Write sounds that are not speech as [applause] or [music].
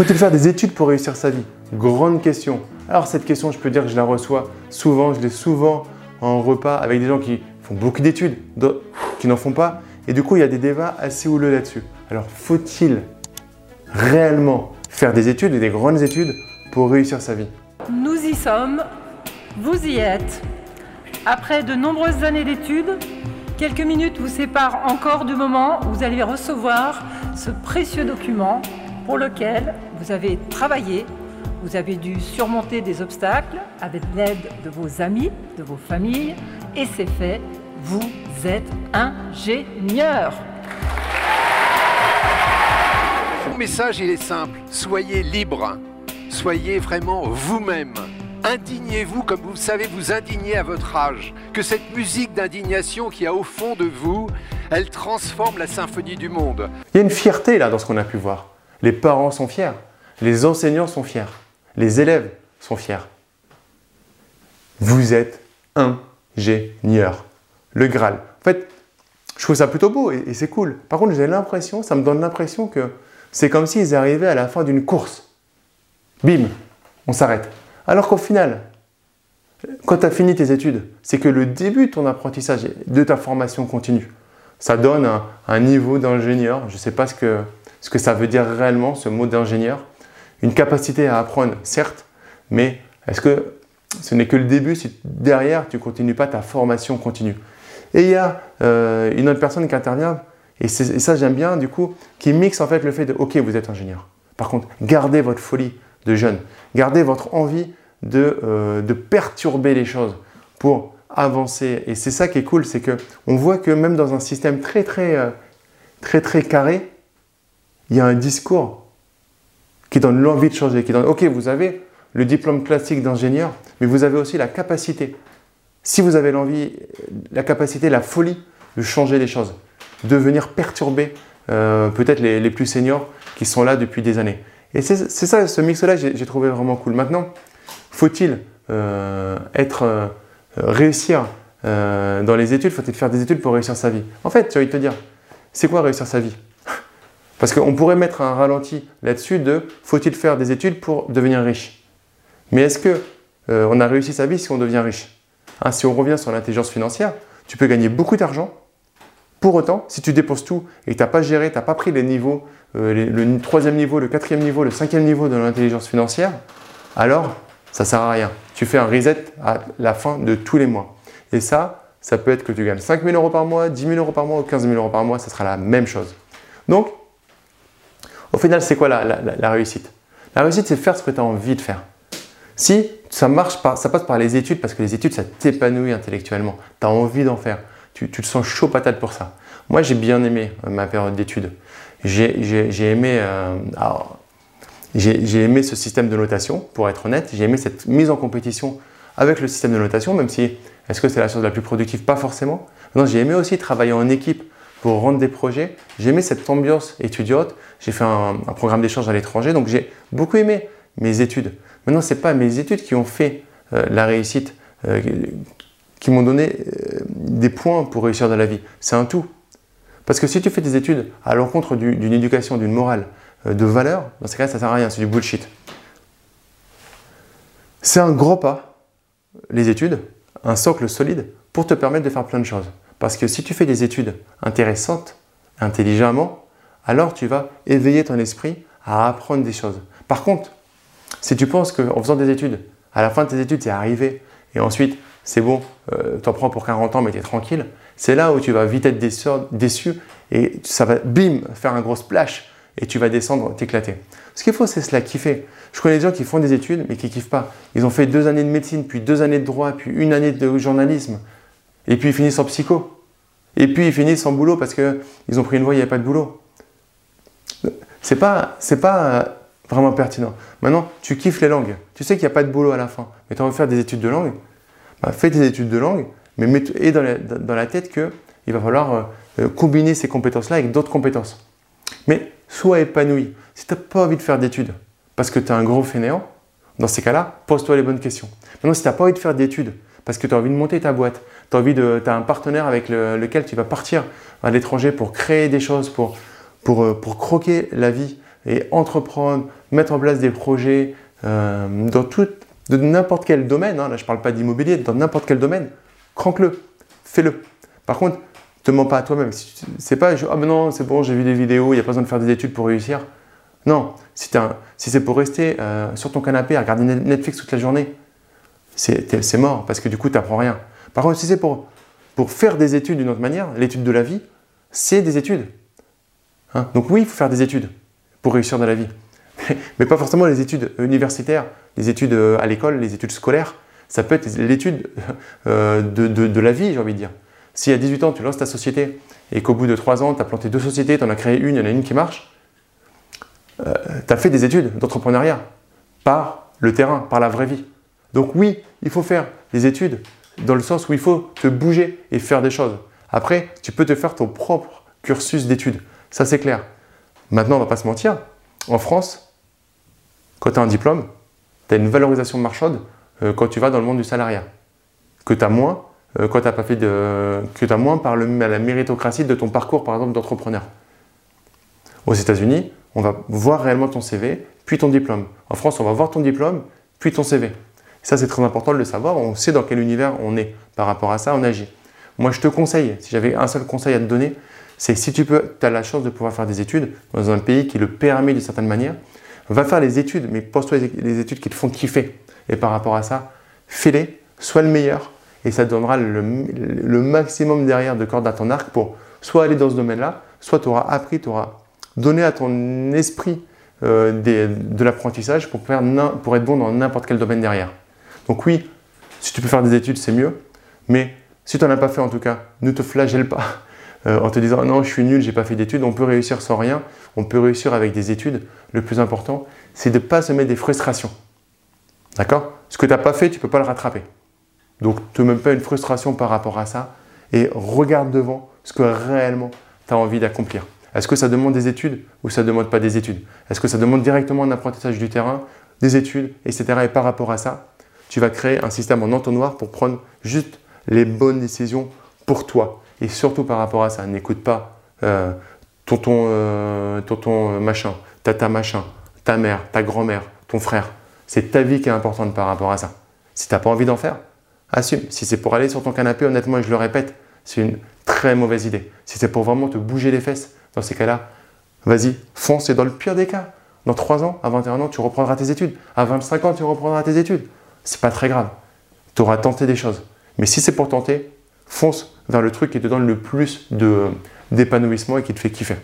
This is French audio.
Faut-il faire des études pour réussir sa vie? Grande question. Alors cette question, je peux dire que je la reçois souvent, je l'ai souvent en repas avec des gens qui font beaucoup d'études, qui n'en font pas. Et du coup, il y a des débats assez houleux là-dessus. Alors faut-il réellement faire des études et des grandes études pour réussir sa vie? Nous y sommes, vous y êtes. Après de nombreuses années d'études, quelques minutes vous séparent encore du moment où vous allez recevoir ce précieux document pour lequel vous avez travaillé, vous avez dû surmonter des obstacles avec l'aide de vos amis, de vos familles, et c'est fait, vous êtes ingénieur. Mon message, il est simple. Soyez libre. Soyez vraiment vous-même. Indignez-vous comme vous savez vous indigner à votre âge. Que cette musique d'indignation qui a au fond de vous, elle transforme la symphonie du monde. Il y a une fierté là dans ce qu'on a pu voir. Les parents sont fiers, les enseignants sont fiers, les élèves sont fiers. Vous êtes ingénieur. Le Graal. En fait, je trouve ça plutôt beau et, c'est cool. Par contre, j'ai l'impression, ça me donne l'impression que c'est comme s'ils arrivaient à la fin d'une course. Bim, on s'arrête. Alors qu'au final, quand tu as fini tes études, c'est que le début de ton apprentissage, de ta formation continue, ça donne un, niveau d'ingénieur. Je ne sais pas ce que, ce que ça veut dire réellement, ce mot d'ingénieur. Une capacité à apprendre, certes, mais est-ce que ce n'est que le début si derrière tu ne continues pas ta formation continue? Et il y a euh, une autre personne qui intervient, et, ça j'aime bien du coup, qui mixe en fait le fait de ok, vous êtes ingénieur. Par contre, gardez votre folie de jeune, gardez votre envie de, euh, de perturber les choses pour avancer. Et c'est ça qui est cool, c'est que on voit que même dans un système très très euh, très très carré, il y a un discours qui donne l'envie de changer, qui donne ok, vous avez le diplôme classique d'ingénieur, mais vous avez aussi la capacité, si vous avez l'envie, la capacité, la folie de changer les choses, de venir perturber euh, peut-être les, plus seniors qui sont là depuis des années. Et c'est ça, ce mix-là, j'ai trouvé vraiment cool. Maintenant, faut-il euh, être euh, réussir dans les études? Faut-il faire des études pour réussir sa vie? En fait, tu vas te dire, c'est quoi réussir sa vie? Parce qu'on pourrait mettre un ralenti là-dessus de faut-il faire des études pour devenir riche? Mais est-ce que on a réussi sa vie si on devient riche? Hein, Si on revient sur l'intelligence financière, tu peux gagner beaucoup d'argent. Pour autant, si tu déposes tout et que tu n'as pas géré, tu n'as pas pris les niveaux, le troisième niveau, le quatrième niveau, le cinquième niveau de l'intelligence financière, alors ça sert à rien. Tu fais un reset à la fin de tous les mois. Et ça, ça peut être que tu gagnes 5 000 euros par mois, 10 000 euros par mois ou 15 000 euros par mois, ça sera la même chose. Donc, au final, c'est quoi la, réussite? La réussite, c'est faire ce que tu as envie de faire. Si ça marche ça passe par les études, parce que les études, ça t'épanouit intellectuellement. Tu as envie d'en faire. Tu, te sens chaud patate pour ça. Moi, j'ai bien aimé euh, ma période d'études. J'ai aimé. Euh, j'ai aimé ce système de notation, pour être honnête. J'ai aimé cette mise en compétition avec le système de notation, même si, est-ce que c'est la chose la plus productive? Pas forcément. J'ai aimé aussi travailler en équipe pour rendre des projets. J'ai aimé cette ambiance étudiante. J'ai fait un, programme d'échange à l'étranger, donc j'ai beaucoup aimé mes études. Maintenant, ce n'est pas mes études qui ont fait euh, la réussite, euh, qui m'ont donné euh, des points pour réussir dans la vie. C'est un tout. Parce que si tu fais des études à l'encontre d'une éducation, d'une morale, de valeur, dans ce cas-là, ça ne sert à rien, c'est du bullshit. C'est un gros pas, les études, un socle solide pour te permettre de faire plein de choses. Parce que si tu fais des études intéressantes, intelligemment, alors tu vas éveiller ton esprit à apprendre des choses. Par contre, si tu penses qu'en faisant des études, à la fin de tes études, c'est arrivé, et ensuite, c'est bon, euh, tu en prends pour 40 ans, mais tu es tranquille, c'est là où tu vas vite être déçu, et ça va, bim, faire un gros splash et tu vas descendre, t'éclater. Ce qu'il faut, c'est cela kiffer. Je connais des gens qui font des études, mais qui kiffent pas. Ils ont fait deux années de médecine, puis deux années de droit, puis une année de journalisme, et puis ils finissent en psycho. Et puis ils finissent en boulot parce qu'ils ont pris une voie, il n'y avait pas de boulot. C'est pas, c'est pas vraiment pertinent. Maintenant, tu kiffes les langues. Tu sais qu'il n'y a pas de boulot à la fin, mais tu as envie de faire des études de langue. Bah, fais tes études de langue, mais mets et dans la, dans la tête qu'il va falloir euh, combiner ces compétences-là avec d'autres compétences. Mais sois épanoui. Si tu n'as pas envie de faire d'études parce que tu es un gros fainéant, dans ces cas-là, pose-toi les bonnes questions. Maintenant, si tu n'as pas envie de faire d'études parce que tu as envie de monter ta boîte, tu as as un partenaire avec lequel tu vas partir à l'étranger pour créer des choses, pour, pour, euh, pour croquer la vie et entreprendre, mettre en place des projets euh, dans tout, de n'importe quel domaine, hein. là je ne parle pas d'immobilier, dans n'importe quel domaine, cranque-le, fais-le. Par contre, ne te mens pas à toi-même. C'est pas, ah mais non, c'est bon, j'ai vu des vidéos, il n'y a pas besoin de faire des études pour réussir. Non, si, c'est pour rester euh, sur ton canapé à regarder Netflix toute la journée, c'est mort parce que du coup, tu n'apprends rien. Par contre, si c'est pour, pour faire des études d'une autre manière, l'étude de la vie, c'est des études. Hein? Donc oui, il faut faire des études pour réussir dans la vie. Mais pas forcément les études universitaires, les études euh, à l'école, les études scolaires. Ça peut être l'étude euh, de, de, la vie, j'ai envie de dire. Si à 18 ans, tu lances ta société et qu'au bout de 3 ans, tu as planté deux sociétés, tu en as créé une, il y en a une qui marche, euh, tu as fait des études d'entrepreneuriat par le terrain, par la vraie vie. Donc oui, il faut faire des études dans le sens où il faut te bouger et faire des choses. Après, tu peux te faire ton propre cursus d'études. Ça, c'est clair. Maintenant, on ne va pas se mentir. En France, quand tu as un diplôme, tu as une valorisation marchande euh, quand tu vas dans le monde du salariat. Que tu as moins euh, quand par la méritocratie de ton parcours, par exemple, d'entrepreneur. Aux États-Unis, on va voir réellement ton CV, puis ton diplôme. En France, on va voir ton diplôme, puis ton CV. Ça, c'est très important de le savoir. On sait dans quel univers on est. Par rapport à ça, on agit. Moi, je te conseille, si j'avais un seul conseil à te donner, c'est si tu peux, as la chance de pouvoir faire des études dans un pays qui le permet d'une certaine manière, va faire les études, mais pose-toi les études qui te font kiffer. Et par rapport à ça, fais-les, sois le meilleur, et ça te donnera le, maximum derrière de cordes à ton arc pour soit aller dans ce domaine-là, soit tu auras appris, tu auras donné à ton esprit euh, de l'apprentissage pour, pour être bon dans n'importe quel domaine derrière. Donc oui, si tu peux faire des études, c'est mieux, mais si tu n'en as pas fait en tout cas, ne te flagelle pas [laughs] euh, en te disant non, je suis nul, j'ai pas fait d'études. On peut réussir sans rien, on peut réussir avec des études. Le plus important, c'est de ne pas se mettre des frustrations. D'accord? Ce que tu n'as pas fait, tu ne peux pas le rattraper. Donc, ne te mets pas une frustration par rapport à ça et regarde devant ce que réellement tu as envie d'accomplir. Est-ce que ça demande des études ou ça ne demande pas des études? Est-ce que ça demande directement un apprentissage du terrain, des études, etc. Et par rapport à ça, tu vas créer un système en entonnoir pour prendre juste les bonnes décisions pour toi. Et surtout par rapport à ça, n'écoute pas euh, tonton, euh, tonton euh, machin, tata machin, ta mère, ta grand-mère, ton frère. C'est ta vie qui est importante par rapport à ça. Si tu n'as pas envie d'en faire, assume. Si c'est pour aller sur ton canapé, honnêtement, et je le répète, c'est une très mauvaise idée. Si c'est pour vraiment te bouger les fesses, dans ces cas-là, vas-y, fonce. Et dans le pire des cas, dans 3 ans, à 21 ans, tu reprendras tes études. À 25 ans, tu reprendras tes études. C'est pas très grave. Tu auras tenté des choses. Mais si c'est pour tenter, fonce vers le truc qui te donne le plus d'épanouissement et qui te fait kiffer.